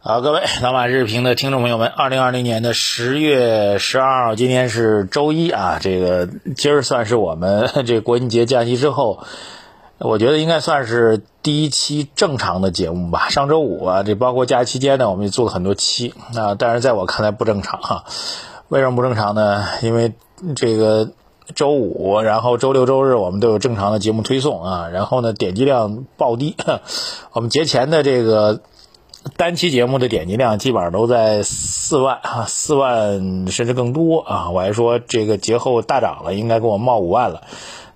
好，各位 老马日评的听众朋友们，二零二零年的十月十二号，今天是周一啊，这个今儿算是我们 这国庆节假期之后，我觉得应该算是第一期正常的节目吧。上周五啊，这包括假期间呢，我们也做了很多期啊，但是在我看来不正常哈。为什么不正常呢？因为这个周五，然后周六周日我们都有正常的节目推送啊，然后呢点击量暴低，我们节前的这个。单期节目的点击量基本上都在四万啊，四万甚至更多啊！我还说这个节后大涨了，应该给我冒五万了，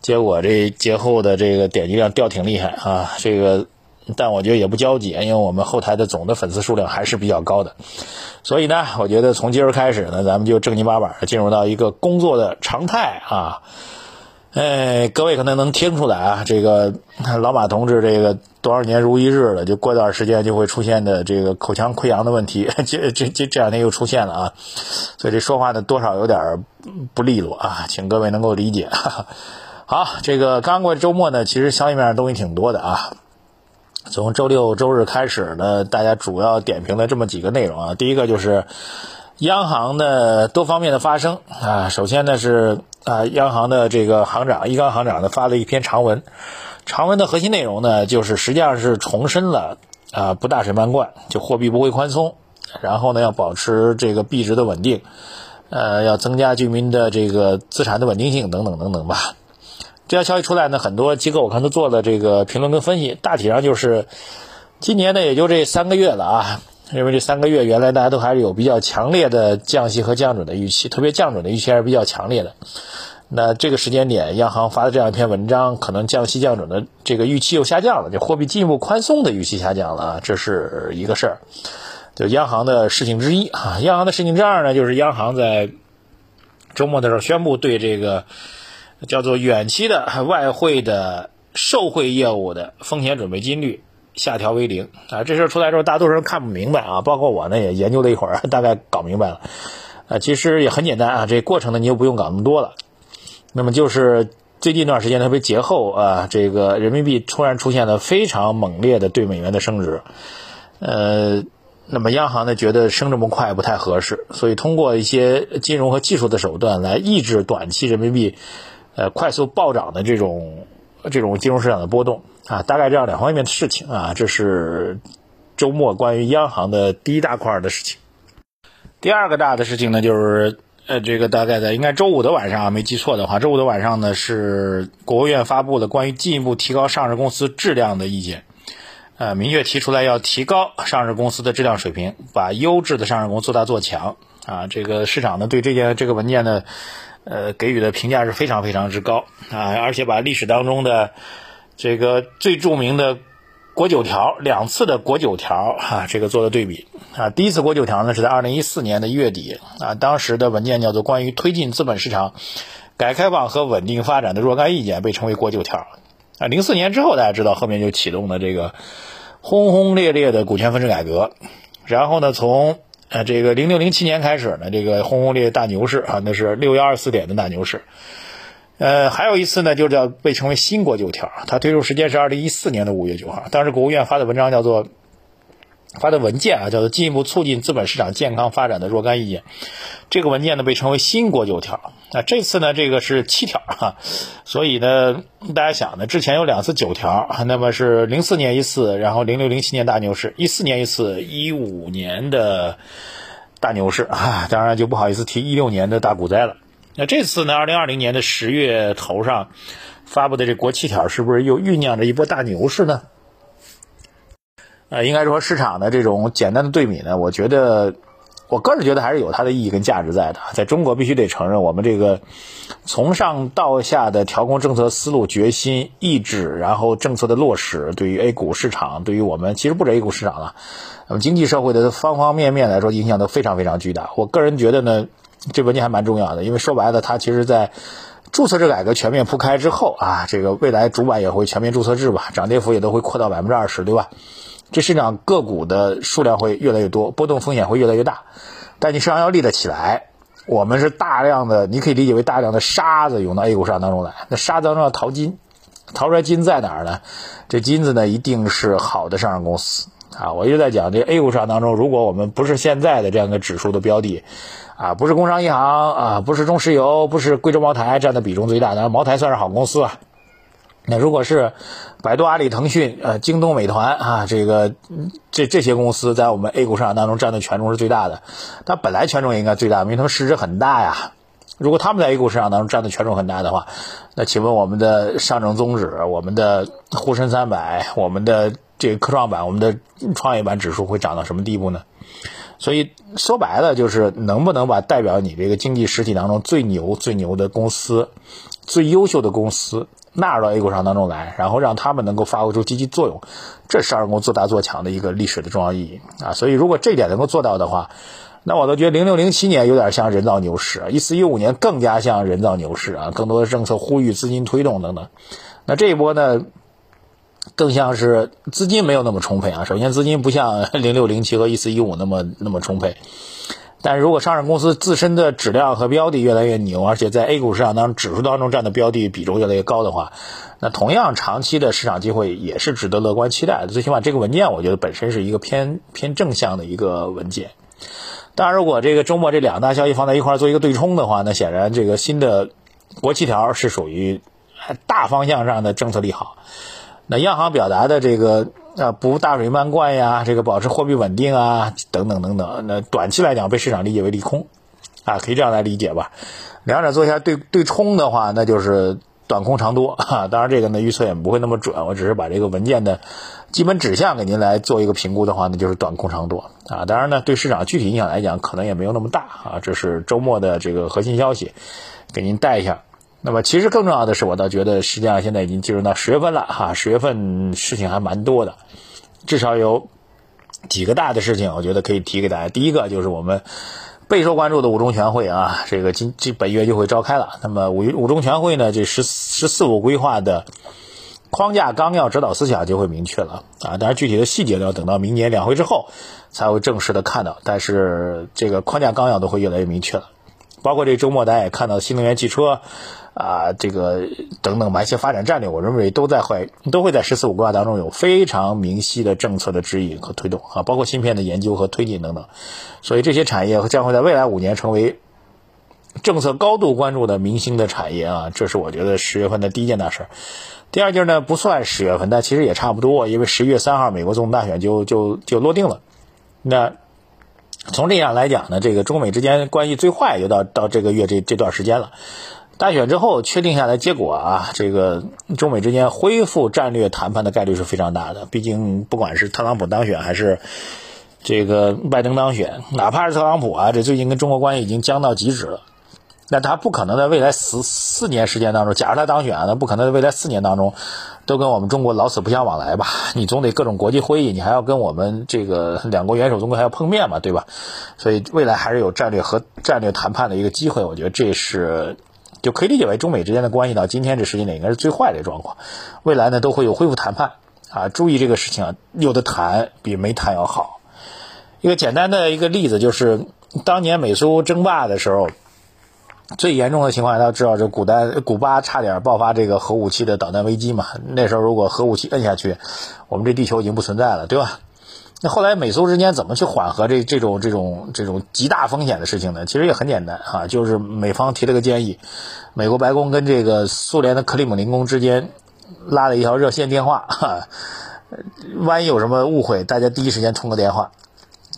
结果这节后的这个点击量掉挺厉害啊！这个，但我觉得也不焦急，因为我们后台的总的粉丝数量还是比较高的，所以呢，我觉得从今儿开始呢，咱们就正经八百的进入到一个工作的常态啊。哎，各位可能能听出来啊，这个老马同志这个多少年如一日了，就过段时间就会出现的这个口腔溃疡的问题，这这这这两天又出现了啊，所以这说话呢多少有点不利落啊，请各位能够理解。好，这个刚过周末呢，其实消息面上东西挺多的啊，从周六周日开始呢，大家主要点评的这么几个内容啊，第一个就是央行的多方面的发声啊，首先呢是。啊，央行的这个行长易纲行长呢发了一篇长文，长文的核心内容呢就是实际上是重申了啊不大水漫灌，就货币不会宽松，然后呢要保持这个币值的稳定，呃要增加居民的这个资产的稳定性等等等等吧。这条消息出来呢，很多机构我看都做了这个评论跟分析，大体上就是今年呢也就这三个月了啊。因为这三个月，原来大家都还是有比较强烈的降息和降准的预期，特别降准的预期还是比较强烈的。那这个时间点，央行发的这样一篇文章，可能降息降准的这个预期又下降了，就货币进一步宽松的预期下降了啊，这是一个事儿，就央行的事情之一啊。央行的事情之二呢，就是央行在周末的时候宣布对这个叫做远期的外汇的受汇业务的风险准备金率。下调为零啊！这事儿出来之后，大多数人看不明白啊，包括我呢也研究了一会儿，大概搞明白了。啊，其实也很简单啊，这过程呢你就不用搞那么多了。那么就是最近一段时间，特别节后啊，这个人民币突然出现了非常猛烈的对美元的升值。呃，那么央行呢觉得升这么快不太合适，所以通过一些金融和技术的手段来抑制短期人民币呃快速暴涨的这种这种金融市场的波动。啊，大概这样两方面的事情啊，这是周末关于央行的第一大块的事情。第二个大的事情呢，就是呃，这个大概在应该周五的晚上啊，没记错的话，周五的晚上呢是国务院发布了关于进一步提高上市公司质量的意见，呃，明确提出来要提高上市公司的质量水平，把优质的上市公司做大做强啊。这个市场呢对这件这个文件呢，呃，给予的评价是非常非常之高啊，而且把历史当中的。这个最著名的国九条，两次的国九条啊，这个做了对比啊。第一次国九条呢是在二零一四年的月底啊，当时的文件叫做《关于推进资本市场改革开放和稳定发展的若干意见》，被称为国九条啊。零四年之后，大家知道后面就启动了这个轰轰烈烈的股权分置改革，然后呢，从呃这个零六零七年开始呢，这个轰轰烈烈大牛市啊，那是六幺二四点的大牛市。呃，还有一次呢，就叫被称为新国九条，它推出时间是二零一四年的五月九号，当时国务院发的文章叫做发的文件啊，叫做进一步促进资本市场健康发展的若干意见。这个文件呢被称为新国九条。那这次呢，这个是七条哈，所以呢，大家想呢，之前有两次九条，那么是零四年一次，然后零六零七年大牛市，一四年一次，一五年的大牛市啊，当然就不好意思提一六年的大股灾了。那这次呢？二零二零年的十月头上发布的这国七条，是不是又酝酿着一波大牛市呢？呃，应该说市场的这种简单的对比呢，我觉得，我个人觉得还是有它的意义跟价值在的。在中国，必须得承认，我们这个从上到下的调控政策思路、决心、意志，然后政策的落实，对于 A 股市场，对于我们其实不止 A 股市场了，那么经济社会的方方面面来说，影响都非常非常巨大。我个人觉得呢。这文件还蛮重要的，因为说白了，它其实在注册制改革全面铺开之后啊，这个未来主板也会全面注册制吧，涨跌幅也都会扩到百分之二十，对吧？这市场个股的数量会越来越多，波动风险会越来越大，但你市场要立得起来，我们是大量的，你可以理解为大量的沙子涌到 A 股市场当中来，那沙子当中要淘金，淘出来金在哪儿呢？这金子呢，一定是好的上市公司。啊。我一直在讲这 A 股市场当中，如果我们不是现在的这样一个指数的标的，啊，不是工商银行啊，不是中石油，不是贵州茅台占的比重最大，当然茅台算是好公司啊。那如果是百度、阿里、腾讯、呃，京东、美团啊，这个这这些公司在我们 A 股市场当中占的权重是最大的，它本来权重也应该最大，因为它们市值很大呀。如果他们在 A 股市场当中占的权重很大的话，那请问我们的上证综指、我们的沪深三百、我们的这个科创板、我们的创业板指数会涨到什么地步呢？所以说白了就是能不能把代表你这个经济实体当中最牛、最牛的公司、最优秀的公司。纳入到 A 股上当中来，然后让他们能够发挥出积极作用，这是二公做大做强的一个历史的重要意义啊！所以如果这点能够做到的话，那我都觉得零六零七年有点像人造牛市，一四一五年更加像人造牛市啊！更多的政策呼吁、资金推动等等，那这一波呢，更像是资金没有那么充沛啊！首先，资金不像 零六零七和一四一五那么那么充沛。但如果上市公司自身的质量和标的越来越牛，而且在 A 股市场当中指数当中占的标的比重越来越高的话，那同样长期的市场机会也是值得乐观期待的。最起码这个文件我觉得本身是一个偏偏正向的一个文件。当然，如果这个周末这两大消息放在一块儿做一个对冲的话，那显然这个新的国七条是属于大方向上的政策利好。那央行表达的这个。啊，不大水漫灌呀，这个保持货币稳定啊，等等等等。那短期来讲，被市场理解为利空，啊，可以这样来理解吧。两者做一下对对冲的话，那就是短空长多 啊。当然，这个呢预测也不会那么准，我只是把这个文件的基本指向给您来做一个评估的话，那就是短空长多啊。当然呢，对市场具体影响来讲，可能也没有那么大啊。这是周末的这个核心消息，给您带一下。那么，其实更重要的是，我倒觉得，实际上现在已经进入到十月份了哈。十月份事情还蛮多的，至少有几个大的事情，我觉得可以提给大家。第一个就是我们备受关注的五中全会啊，这个今这本月就会召开了。那么五五中全会呢，这十十四五规划的框架纲要指导思想就会明确了啊。当然，具体的细节，要等到明年两会之后才会正式的看到。但是这个框架纲要都会越来越明确了，包括这周末大家也看到新能源汽车。啊，这个等等吧，一些发展战略，我认为都在会都会在“十四五”规划当中有非常明晰的政策的指引和推动啊，包括芯片的研究和推进等等。所以这些产业将会在未来五年成为政策高度关注的明星的产业啊，这是我觉得十月份的第一件大事。第二件呢，不算十月份，但其实也差不多，因为十一月三号美国总统大选就就就落定了。那从这样来讲呢，这个中美之间关系最坏也就到到这个月这这段时间了。大选之后确定下来结果啊，这个中美之间恢复战略谈判的概率是非常大的。毕竟不管是特朗普当选还是这个拜登当选，哪怕是特朗普啊，这最近跟中国关系已经僵到极致了，那他不可能在未来四四年时间当中，假如他当选，那不可能在未来四年当中都跟我们中国老死不相往来吧？你总得各种国际会议，你还要跟我们这个两国元首总归还要碰面嘛，对吧？所以未来还是有战略和战略谈判的一个机会，我觉得这是。就可以理解为中美之间的关系到今天这时间点应该是最坏的状况，未来呢都会有恢复谈判啊，注意这个事情啊，有的谈比没谈要好。一个简单的一个例子就是，当年美苏争霸的时候，最严重的情况下大家知道，这古代古巴差点爆发这个核武器的导弹危机嘛，那时候如果核武器摁下去，我们这地球已经不存在了，对吧？那后来美苏之间怎么去缓和这这种这种这种极大风险的事情呢？其实也很简单啊，就是美方提了个建议，美国白宫跟这个苏联的克里姆林宫之间拉了一条热线电话，哈，万一有什么误会，大家第一时间通个电话，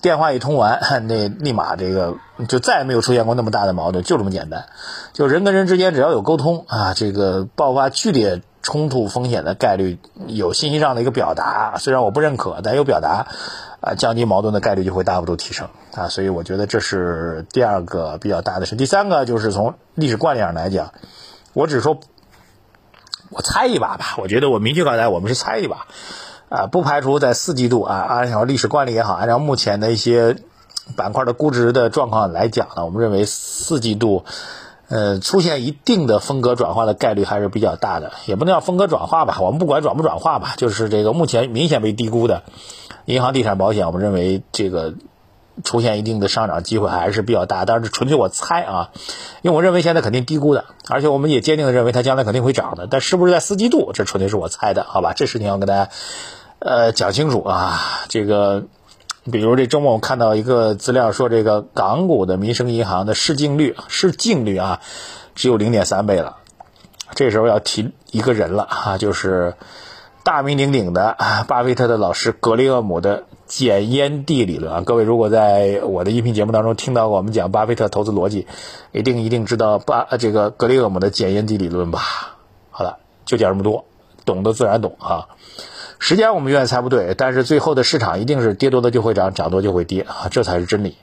电话一通完，那立马这个就再也没有出现过那么大的矛盾，就这么简单，就人跟人之间只要有沟通啊，这个爆发剧烈。冲突风险的概率有信息上的一个表达，虽然我不认可，但有表达，啊，降低矛盾的概率就会大幅度提升啊，所以我觉得这是第二个比较大的事。第三个就是从历史惯例上来讲，我只说，我猜一把吧，我觉得我明确告诉大家，我们是猜一把，啊，不排除在四季度啊，按照历史惯例也好，按照目前的一些板块的估值的状况来讲呢，我们认为四季度。呃，出现一定的风格转化的概率还是比较大的，也不能叫风格转化吧，我们不管转不转化吧，就是这个目前明显被低估的银行、地产、保险，我们认为这个出现一定的上涨机会还是比较大，但是纯粹我猜啊，因为我认为现在肯定低估的，而且我们也坚定的认为它将来肯定会涨的，但是不是在四季度，这纯粹是我猜的，好吧？这事情要跟大家呃，讲清楚啊，这个，比如这周末我看到一个资料说，这个港股的民生银行的市净率，市净率啊，只有零点三倍了。这时候要提一个人了啊，就是大名鼎鼎的巴菲特的老师格雷厄姆的碱烟蒂理论啊。各位如果在我的音频节目当中听到过我们讲巴菲特投资逻辑，一定一定知道巴这个格雷厄姆的碱烟蒂理论吧？好了，就讲这么多，懂的自然懂啊。时间我们永远猜不对，但是最后的市场一定是跌多的就会涨，涨多就会跌啊，这才是真理。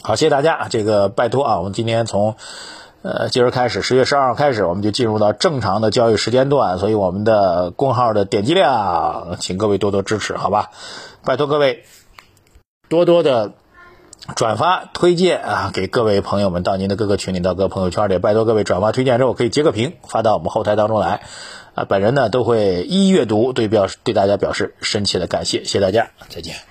好，谢谢大家，这个拜托啊，我们今天从呃今儿开始，十月十二号开始，我们就进入到正常的交易时间段，所以我们的公号的点击量，请各位多多支持，好吧？拜托各位多多的转发推荐啊，给各位朋友们到您的各个群里，到各个朋友圈里，拜托各位转发推荐之后可以截个屏发到我们后台当中来。啊，本人呢都会一一阅读，对表对大家表示深切的感谢，谢谢大家，再见。